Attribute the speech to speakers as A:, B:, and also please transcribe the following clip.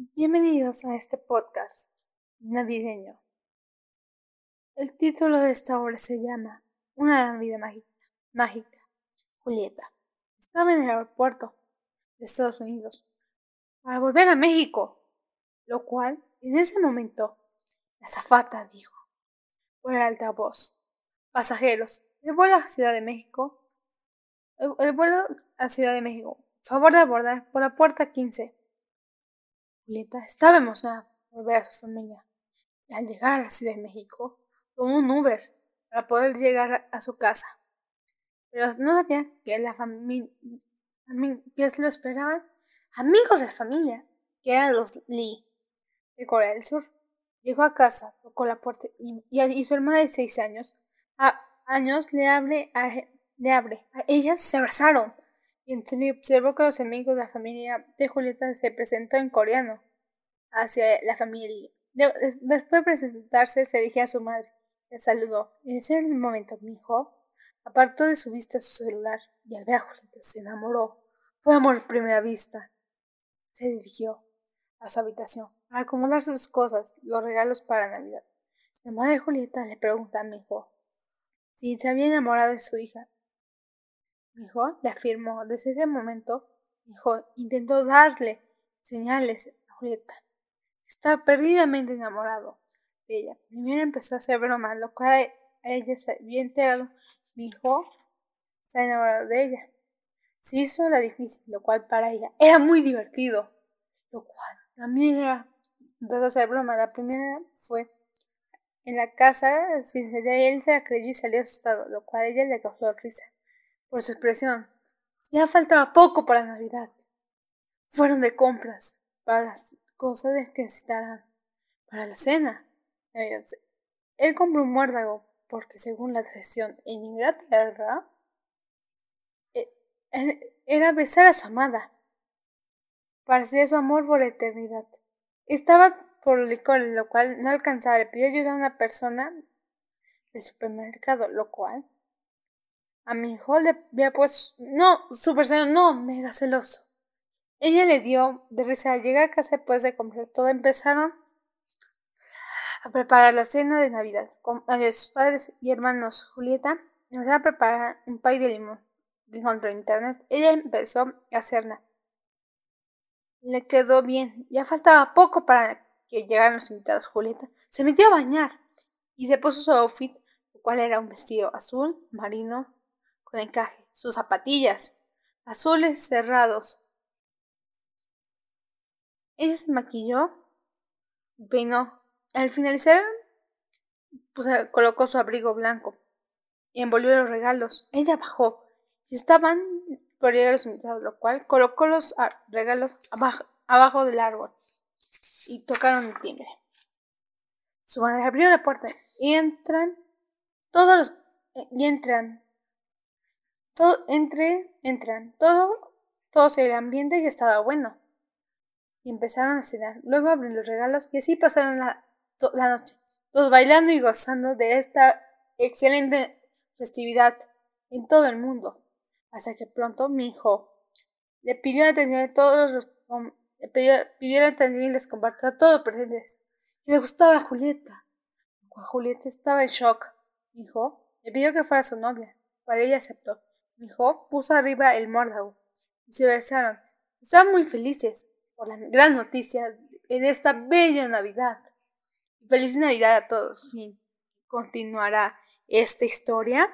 A: Bienvenidos a este podcast navideño. El título de esta obra se llama Una Navidad mágica. mágica. Julieta estaba en el aeropuerto de Estados Unidos para volver a México, lo cual en ese momento la zafata dijo por el altavoz: Pasajeros, el vuelo a Ciudad de México, el, el vuelo a Ciudad de México, favor de abordar por la puerta 15. Julieta estaba emocionada por ver a su familia. Y al llegar a la Ciudad de México, tomó un Uber para poder llegar a su casa. Pero no sabía que la familia que lo esperaban amigos de la familia, que eran los Lee de Corea del Sur. Llegó a casa, tocó la puerta y, su hermana de seis años, años le abre, a, le abre. Ellas se abrazaron y observó que los amigos de la familia de Julieta se presentó en coreano hacia la familia. Después de presentarse, se dirigió a su madre. Le saludó. En ese momento, mi hijo apartó de su vista su celular y al ver a Julieta se enamoró. Fue amor a primera vista. Se dirigió a su habitación para acomodar sus cosas, los regalos para Navidad. La madre Julieta le pregunta a mi hijo si se había enamorado de su hija mi hijo le afirmó. Desde ese momento, mi hijo intentó darle señales a Julieta. Estaba perdidamente enamorado de ella. Primero empezó a hacer bromas, lo cual ella se había enterado. Mi hijo está enamorado de ella. Se hizo la difícil, lo cual para ella era muy divertido. Lo cual también era. Empezó a hacer bromas. La primera fue en la casa, él se la creyó y salió asustado, lo cual ella le causó risa por su expresión. Ya faltaba poco para Navidad. Fueron de compras para las cosas que necesitaran para la cena. Él compró un muérdago porque según la tradición en Inglaterra e, era besar a su amada. Parecía su amor por la eternidad. Estaba por licor, lo cual no alcanzaba. Le pidió ayuda a una persona del supermercado, lo cual a mi hijo le había puesto, no, celoso, no, mega celoso. Ella le dio de risa al llegar a casa después de comprar todo. Empezaron a preparar la cena de Navidad con sus padres y hermanos. Julieta empezó a preparar un pay de limón. Encontró en internet. Ella empezó a hacerla. Le quedó bien. Ya faltaba poco para que llegaran los invitados. Julieta se metió a bañar y se puso su outfit, el cual era un vestido azul marino con encaje, sus zapatillas azules cerrados. Ella se maquilló, peinó. Al finalizar, pues, colocó su abrigo blanco y envolvió los regalos. Ella bajó y estaban por llegar los invitados, lo cual colocó los regalos abajo, abajo del árbol y tocaron el timbre. Su madre abrió la puerta y entran todos los y entran todo, entre, entran, todo, todos el ambiente ya estaba bueno. Empezaron a cenar. Luego abren los regalos y así pasaron la, la noche. Todos bailando y gozando de esta excelente festividad en todo el mundo. Hasta que pronto mi hijo le pidió atención a todos los le pidió, pidió atención y les compartió a todos los presentes. Y le gustaba a Julieta. Julieta estaba en shock. Mi hijo le pidió que fuera su novia, para ella aceptó. Mi hijo puso arriba el muérdago y se besaron. Estaban muy felices por la gran noticia en esta bella Navidad. Feliz Navidad a todos. Continuará esta historia